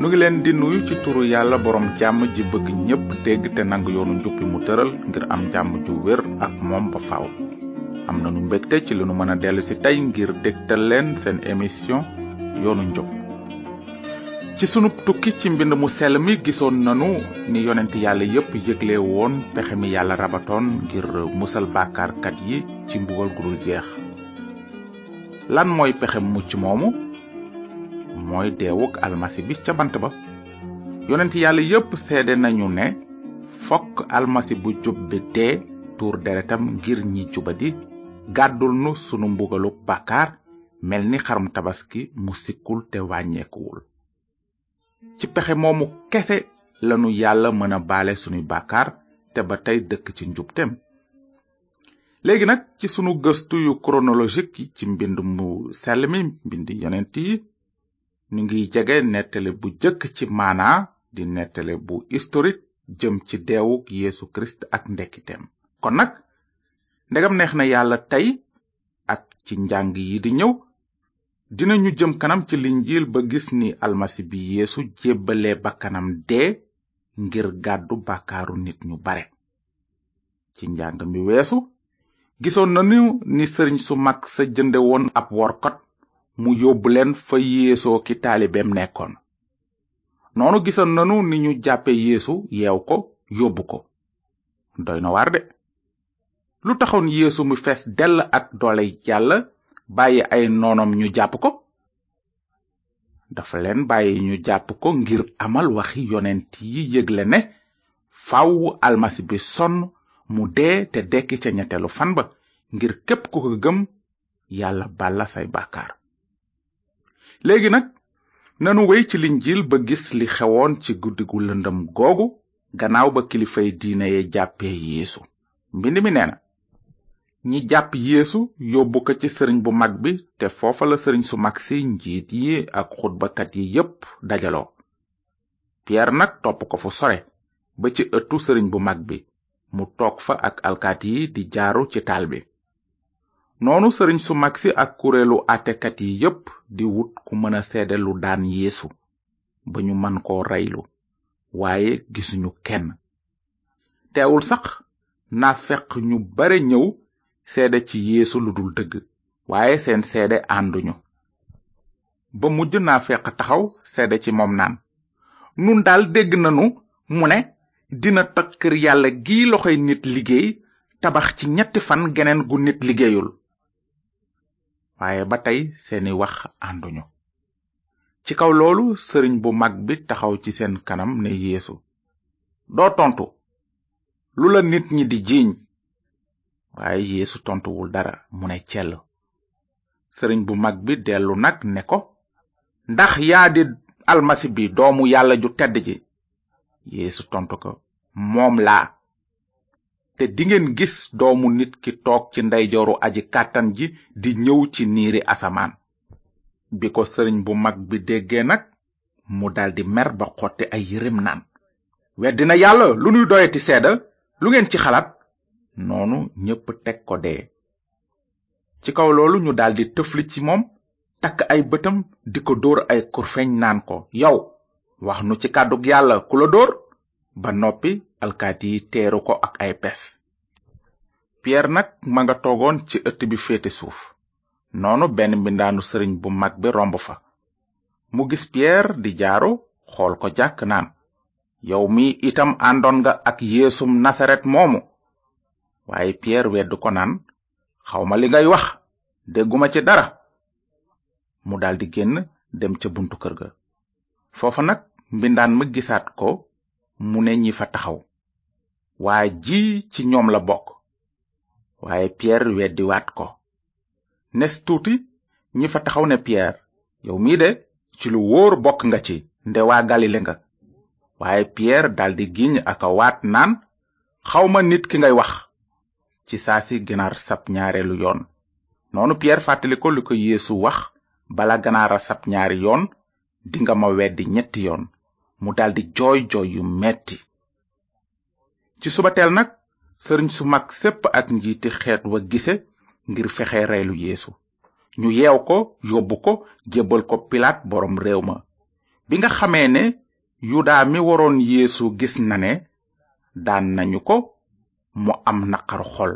nu ngi leen di nuyu ci turu yàlla borom jàmm ji bëgg ñépp dégg te nangu yoonu njub mu tëral ngir am jàmm ju wér ak moom ba faaw. am nanu mbégte ci li nu mën a dellu si tey ngir dégtal leen seen émission yoonu njub ci sunu tukki ci mbind mu sell mi gisoon nanu ni yonent yàlla yépp yëgle woon pexe mi yàlla rabatoon ngir musal bàkkaarkat yi ci mbugal gu dul jeex. lan mooy pexem mucc moomu mooy deewuk almasi bi ca bant ba yonent yàlla yépp seede nañu ne fokk almasi bu jub bi dee tuur deretam ngir ñi jubadi gàddul nu sunu mbugalu bàkkaar mel ni xarum tabaski mu sikkul te wàññeekuwul ci pexe moomu kese lanu yàlla mën a baale sunuy bàkkaar te ba tey dëkk ci njubteem léegi nag ci sunu gëstu yu chronologique yi ci mbind mu sell mi mbind yonent yi ñu ngi jege nettali bu jëkk ci maanaa di nettali bu historique jëm ci deewuk Yeesu Kirist ak ndekkiteem kon nag ndegam neex na yàlla tey ak ci njàng yi di ñëw dinañu jëm kanam ci linjiil ba gis ni almasi bi yeesu jébbale bakkanam dee ngir gàddu bàkkaaru nit ñu bare ci njàng mi weesu gisoon nañu ni sëriñ su mag sa jënde woon ab workat mu yóbbu leen fa yeesoo ki taalibeem nekkoon noonu gisoon nanu ni ñu jàppe yeesu yeew ko yóbbu ko doy na waar de lu taxoon yeesu mu fees dell ak doole yàlla bàyyi ay noonom ñu jàpp ko dafa leen bàyyi ñu jàpp ko ngir amal waxi yonent yi yëgle ne faw almasi bi sonn mu dee te dekki ca ñetteelu fan ba ngir képp ku ko gëm yàlla balla say bàkkaar léegi nag nanu wéy ci linjiil ba gis li xewoon ci guddi gu lëndëm googu gannaaw ba kilifay diine ya jàppee yeesu mbind mi nee na ñi jàpp yéesu yóbbu ko ci sëriñ bu mag bi te foofa la sëriñ su mag si njiit yi ak xutbakat yi yépp dajaloo piyeer nag topp ko fu sore ba ci ëttu sëriñ bu mag bi mu toog fa ak alkaati yi di jaaru ci taal bi noonu sëriñ su mag si ak kuréelu àttekat yi yépp di wut ku mën a seede lu daan yeesu ba ñu man koo reylu waaye gisuñu kenn teewul sax na fekk ñu bare ñëw seede ci yeesu lu dul dëgg waaye seen seede ànduñu ba mujj naa feq taxaw seede ci moom naan nun daal dégg nanu mu ne dina toj kër yàlla gi loxoy nit liggéey tabax ci ñetti fan geneen gu nit liggéeyul waaye ba tey seeni wax ànduñu ci kaw loolu sëriñ bu mag bi taxaw ci seen kanam ne yeesu doo tontu lu la nit ñi di jiiñ waaye yeesu tontuwul dara mu ne cell sëriñ bu mag bi dellu nag ne ko ndax yaa di almasi bi doomu yàlla ju tedd ji yeesu tontu ko moom laa te dingeen gis doomu nit ki toog ci ndeyjooru aji kàttan ji di ñëw ci niiri asamaan bi ko sëriñ bu mag bi déggee nag mu daldi mer ba xotti ay yërem naan weddi na yàlla lu nuy doyati seeda lu ngeen ci xalaat noonu ñépp teg ko dee ci kaw loolu ñu daldi tëfli ci moom takk ay bëtam di ko dóor ay kurfeñ naan ko yow wax nu ci kàddug yàlla ku la dóor ba noppi alkaati yi teeru ko ak ay pes piyeer nag ma nga toogoon ci ëtt bi féete suuf noonu benn mbindaanu sëriñ bu mag bi romb fa mu gis piyeer di jaaru xool ko jàkk naan yow mi itam àndoon nga ak yeesum nasaret moomu waaye Pierre wedd ko naan xawma li ngay wax dégguma ci dara mu daldi génn dem ca buntu kër ga foofa nag mbindaan ma gisaat ko mu ne ñi fa taxaw waa ji ci ñoom la bokk waaye Pierre weddiwaat ko nes tuuti ñi fa taxaw ne piyeer yow mii de ci lu wóor bokk nga ci nde waa galile nga waaye piyeer daldi giñ ak a waat naan xawma nit ki ngay wax ci saa si ginaar sab ñaareelu yoon noonu piyeer fàttali ko li ko yeesu wax bala ganaar a sab ñaari yoon dinga ma weddi ñetti yoon mu daldi jooy jooy yu metti ci suba teel nag sëriñ su mag sépp ak njiiti xeet wa gise ngir fexe reylu yéesu ñu yeew ko yóbbu ko jébbal ko pilaat boroom réew ma bi nga xamee ne yuda mi waroon yéesu gis na ne daan nañu ko mu am naqar xol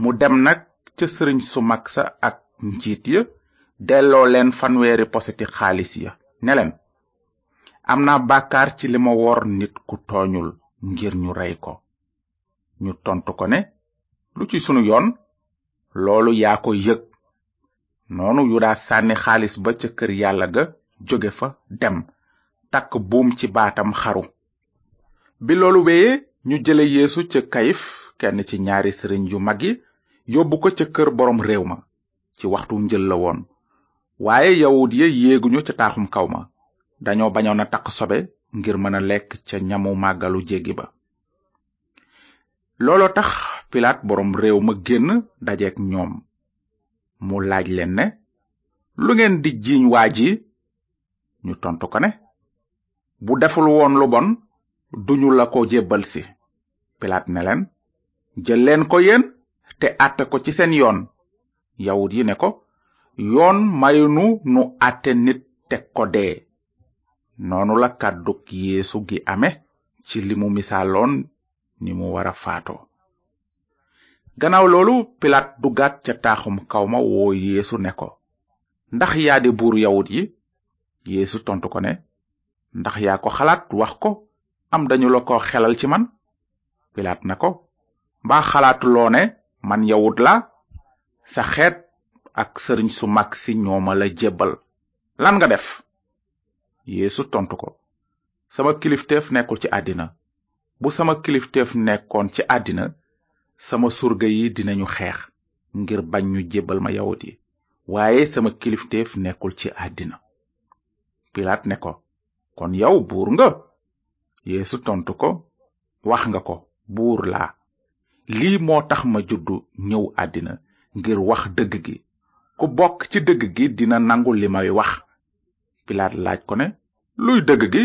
mu dem nag ca sëriñ su mag sa ak njiit ya delloo leen fanweeri poseti xaalis ya ne leen am naa bàkkaar ci li ma wor nit ku tooñul ngir ñu rey ko ñu tontu ko ne lu ci sunu yoon loolu yaa ko yëg noonu yuda sànni xaalis ba ca kër yàlla ga jóge fa dem takk buum ci baatam xaru bi loolu wéyee ñu jële yéesu ca kayif kenn ci ñaari sëriñ yu mag yi yóbbu ko ca kër boroom réew ma ci waxtu njël la woon waaye yawut ya yéeguñu ca taaxum kaw ma dañoo bañoon a taq sobe ngir mën a lekk ca ñamu màggalu jéggi ba looloo tax pilaat boroom réew ma génn dajeek ñoom mu laaj leen ne lu ngeen di jiiñ waa ji ñu tontu ko ne bu deful woon lu bon duñu la ko jébbal si pilaat ne leen jël leen ko yéen te àtte ko ci seen yoon yawut yi ne ko yoon mayunu nu àtte nit teg ko dee noonu la kàddug yeesu gi ame ci li mu misaaloon ni mu war a faatoo gannaaw loolu pilaat duggaat ca taaxum kaw ma woo yeesu ne ko ndax yaa di buur yawut yi yeesu tontu ko ne ndax yaa ko xalaat wax ko am dañu la ko xelal ci man pilaat na ko mbaa xalaatuloo ne man yawut la sa xeet ak sëriñ su mag si ñooma la jébbal lan nga def yeesu tontu ko sama kilifteef nekkul ci àddina bu sama kilifteef nekkoon ci àddina sama surga yi dinañu xeex ngir bañ ñu jébbal ma yawut yi waaye sama kilifteef nekkul ci àddina pilaat ne ko kon yow buur nga yeesu tontu ko wax nga ko buur laa lii moo tax ma juddu ñëw àddina ngir wax dëgg gi ku bokk ci dëgg gi dina nangu li may wax pilaat laaj ko ne luy dëgg gi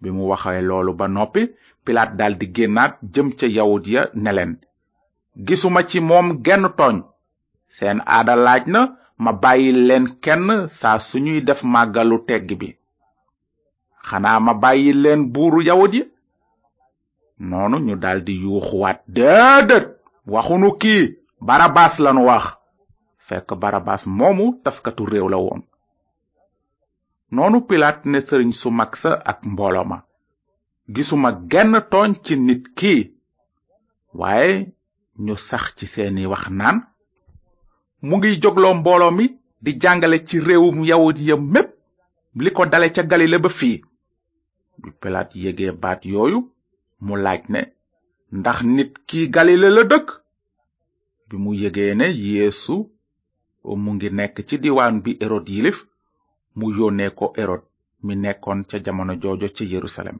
bi mu waxee loolu ba noppi pilaat daldi génnaat jëm ca yawut ya ne leen gisuma ci moom genn tooñ seen aada laaj na ma bàyyi leen kenn saa suñuy def màggalu tegg bi xanaa ma bàyyi leen buuru yawut yi noonu ñu daldi yuuxuwaat déedéet waxunu kii barabas lanu wax fekk barabas moomu taskatu réew la woon noonu pilaat ne sëriñ su mag sa ak mbooloo ma gisuma genn tooñ ci nit kii waaye ñu sax ci seeni wax naan mu ngi jógloo mbooloo mi di jàngale ci réewum yawut ya mépp li ko dale ca galile ba fii bi pilaat yégee baat yooyu mu laaj ne ndax nit ki galile la dëkk bi mu yégee ne yeesu mu ngi nekk ci diwaan bi erod yilif mu yónnee ko erod mi nekkoon ca jamono joojo ca yerusalem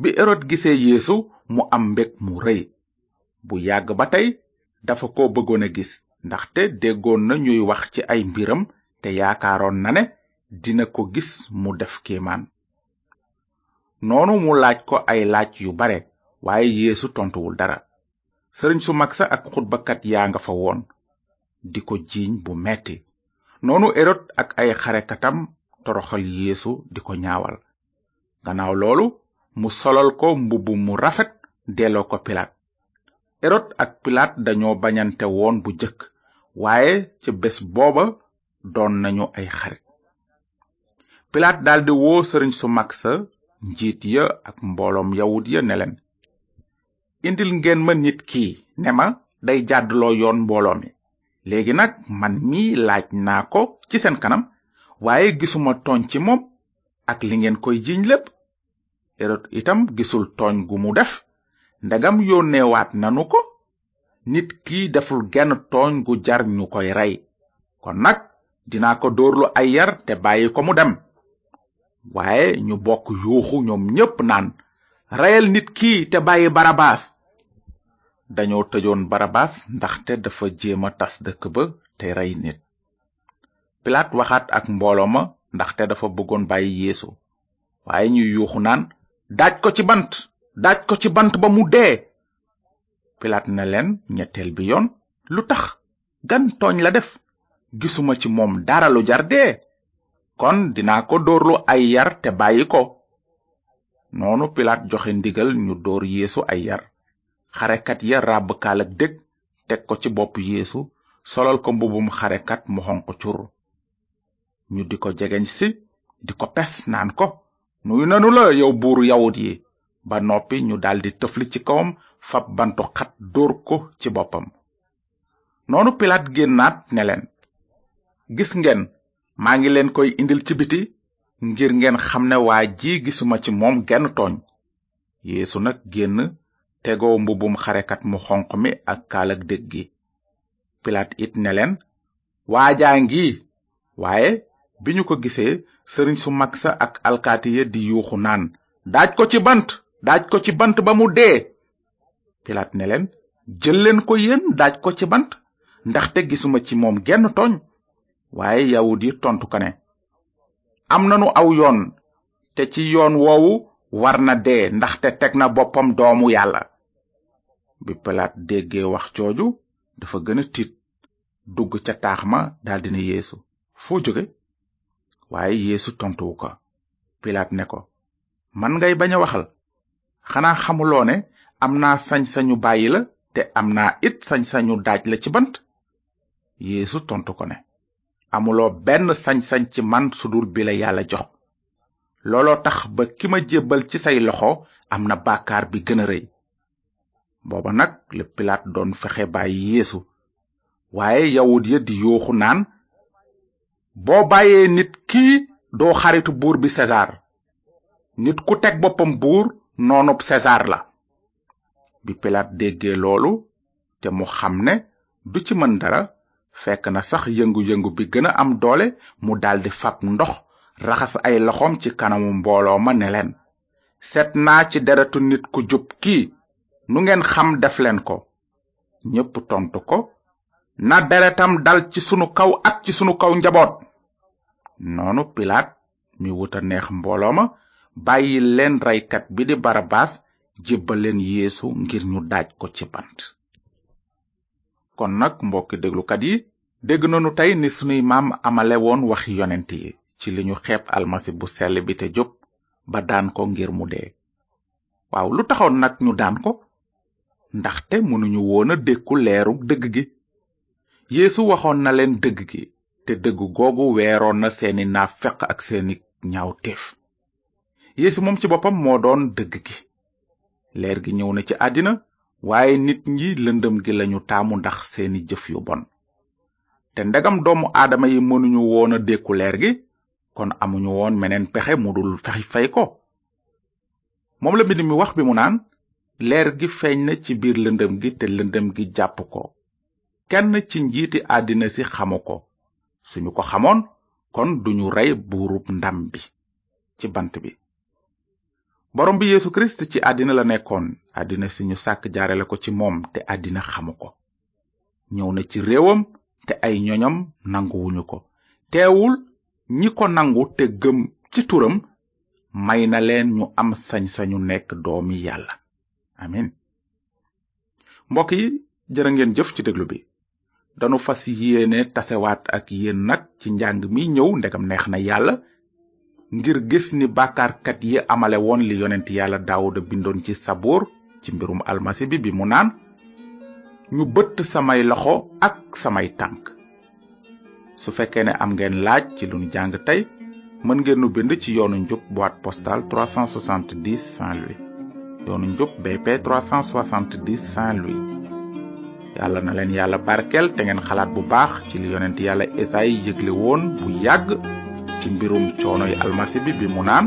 bi erod gisee yeesu mu am mbég mu rëy bu yàgg ba tey dafa ko bëggoon a gis ndaxte déggoon na ñuy wax ci ay mbiram te yaakaaroon na ne dina ko gis mu def kéemaan noonu mu laaj ko ay laaj yu bare waaye yeesu tontuwul dara sëriñ su mag sa ak xutbakat yaa nga fa woon di ko jiiñ bu metti noonu erod ak ay xarekatam toroxal yéesu di ko ñaawal gannaaw loolu mu solal ko mbubb mu rafet delloo ko pilaat erod ak pilaat dañoo bañante woon bu jëkk waaye ca bés booba doon nañu ay xarit pilaat daldi woo sëriñ su mag sa njiit ya ak mbooloom yawut ya ne indil ngeen ma nit ki ne ma day jàddloo yoon mbooloo mi léegi nag man mi laaj naa ko ci seen kanam waaye gisuma tooñ ci moom ak li ngeen koy jiñ lépp erod itam gisul tooñ gu mu def ndegam yónneewaat nanu ko nit ki deful genn tooñ gu jar ñu koy rey kon nag dinaa ko dóorlu ay yar te bàyyi ko mu dem waaye ñu bokk yuuxu ñoom ñépp naan reyal nit kii te bàyyi barabaas dañoo tëjoon barabaas ndaxte dafa jéem a tas dëkk ba te rey nit pilaat waxaat ak mbooloo ma ndaxte dafa bëggoon bàyyi yeesu waaye ñu yuuxu naan daaj ko ci bant daaj ko ci bant ba mu dee pilaat na leen ñetteel bi yoon lu tax gan tooñ la def gisuma ci moom dara lu jar dee kon dinaa ko dóorlu ay yar te bàyyi ko noonu pilaat joxe ndigal ñu dóor yéesu ay yar xarekat ya ràbb kaal ak dég teg ko ci bopp yéesu solal ko mbubum xarekat mu xonq cur ñu di ko jegeñ si di ko pes naan ko nuy nanu la yow buuru yawut yi ba noppi ñu daldi tëfli ci kawam fab bantu xat dóor ko ci boppam noonu pilaat génnaat ne leen gis ngeen maa ngi leen koy indil ci biti ngir ngeen xam ne waa ji gisuma ci moom genn tooñ yeesu nag génn tegoo mbubbum xarekat mu xonq mi ak kaalag dég gi pilaat it ne leen waajaa ngi waaye bi ñu ko gisee sëriñ su mag sa ak alkaati ya di yuuxu naan daaj ko ci bant daaj ko ci bant ba mu dee pilaat ne leen jël leen ko yéen daaj ko ci bant ndaxte gisuma ci moom genn tooñ waaye yawut yi tontu ko ne am nanu aw yoon te ci yoon woowu war na dee ndaxte teg na boppam doomu yàlla bi pilaat déggee wax jooju dafa gën a tiit dugg ca taax ma daldi ne yeesu foo jóge waaye yeesu tontuwu ko pilaat ne ko man ngay bañ a waxal xanaa xamuloo ne am naa sañ-sañu bàyyi la te am naa it sañ-sañu daaj la ci bant yeesu tontu ko ne amuloo benn sañ-sañ ci man sudul bi la yàlla jox looloo tax ba ki ma jébbal ci say loxo am na bàkkaar bi gën a rëy booba nag la pilaat doon fexe bàyyi yeesu waaye yawut ya di yooxu naan boo bàyyee nit kii doo xaritu buur bi sesaar nit ku teg boppam buur noonub sesaar la bi pilaat déggee loolu te mu xam ne du ci mën dara fekk na sax yëngu-yëngu bi gën a am doole mu daldi fab ndox raxas ay loxoom ci kanamu mbooloo ma ne leen seet naa ci deretu nit ku jub kii nu ngeen xam def leen ko ñépp tontu ko na deretam dal ci sunu kaw ak ci sunu kaw njaboot noonu pilaat mi wuta neex mbooloo ma bàyyi leen reykat bi di barabas jébbal leen yeesu ngir ñu daaj ko ci bant kon nag mbokki déglukat yi dégg nanu tey ni sunuy maam amale woon waxi yonent yi ci li ñu xeeb almasi bu sell bi te jóg ba daan ko ngir mu dee waaw lu taxoon nag ñu daan ko ndaxte mënuñu woon a dékku leeru dëgg gi yéesu waxoon na leen dëgg gi te dëgg googu weeroon na seeni naafeq ak seeni ñaawteef yeesu moom ci boppam moo doon dëgg gi leer gi ñëw na ci àddina waaye nit ñi lëndëm gi lañu taamu ndax seeni jëf yu bon te ndegam doomu aadama yi mënuñu woon a dékku leer gi kon amuñu woon meneen pexe mu dul fexi fay ko moom la mbind mi wax bi mu naan leer gi feeñ na ci biir lëndëm gi te lëndëm gi jàpp ko kenn ci njiiti àddina si xamu ko suñu ko xamoon kon duñu rey buurub ndam bi ci bant bi borom bi yeesu kirist ci àddina la nekkoon àddina si ñu sàkk jaarale ko ci moom te àddina xamu ko ñëw na ci réewam te ay ñoñam nanguwuñu ko teewul ñi ko nangu te gëm ci turam may na leen ñu am sañ-sañu nekk doomi yàlla amin mbokk yi jërë ngeen jëf ci déglu bi danu fas yéene tasewaat ak yéen nag ci njàng mi ñëw ndegam neex na yàlla ngir gis ni bàkkaarkat yi amale woon li yonent yàlla daawuda bindoon ci sabuur ci mbirum almasi bi bi mu naan ñu bëtt samay loxo ak samay tànk su fekkee ne am ngeen laaj ci lu ñu jàng tey mën ngeen nu bind ci yoonu njub boîte postale 370 Saint-Louis yoonu njub BP 370 Saint-Louis yàlla na leen yàlla barkel te ngeen xalaat bu baax ci li yonent yàlla Esayi yëgle woon bu yàgg ci mbirum coonoy almasi bi bi mu naan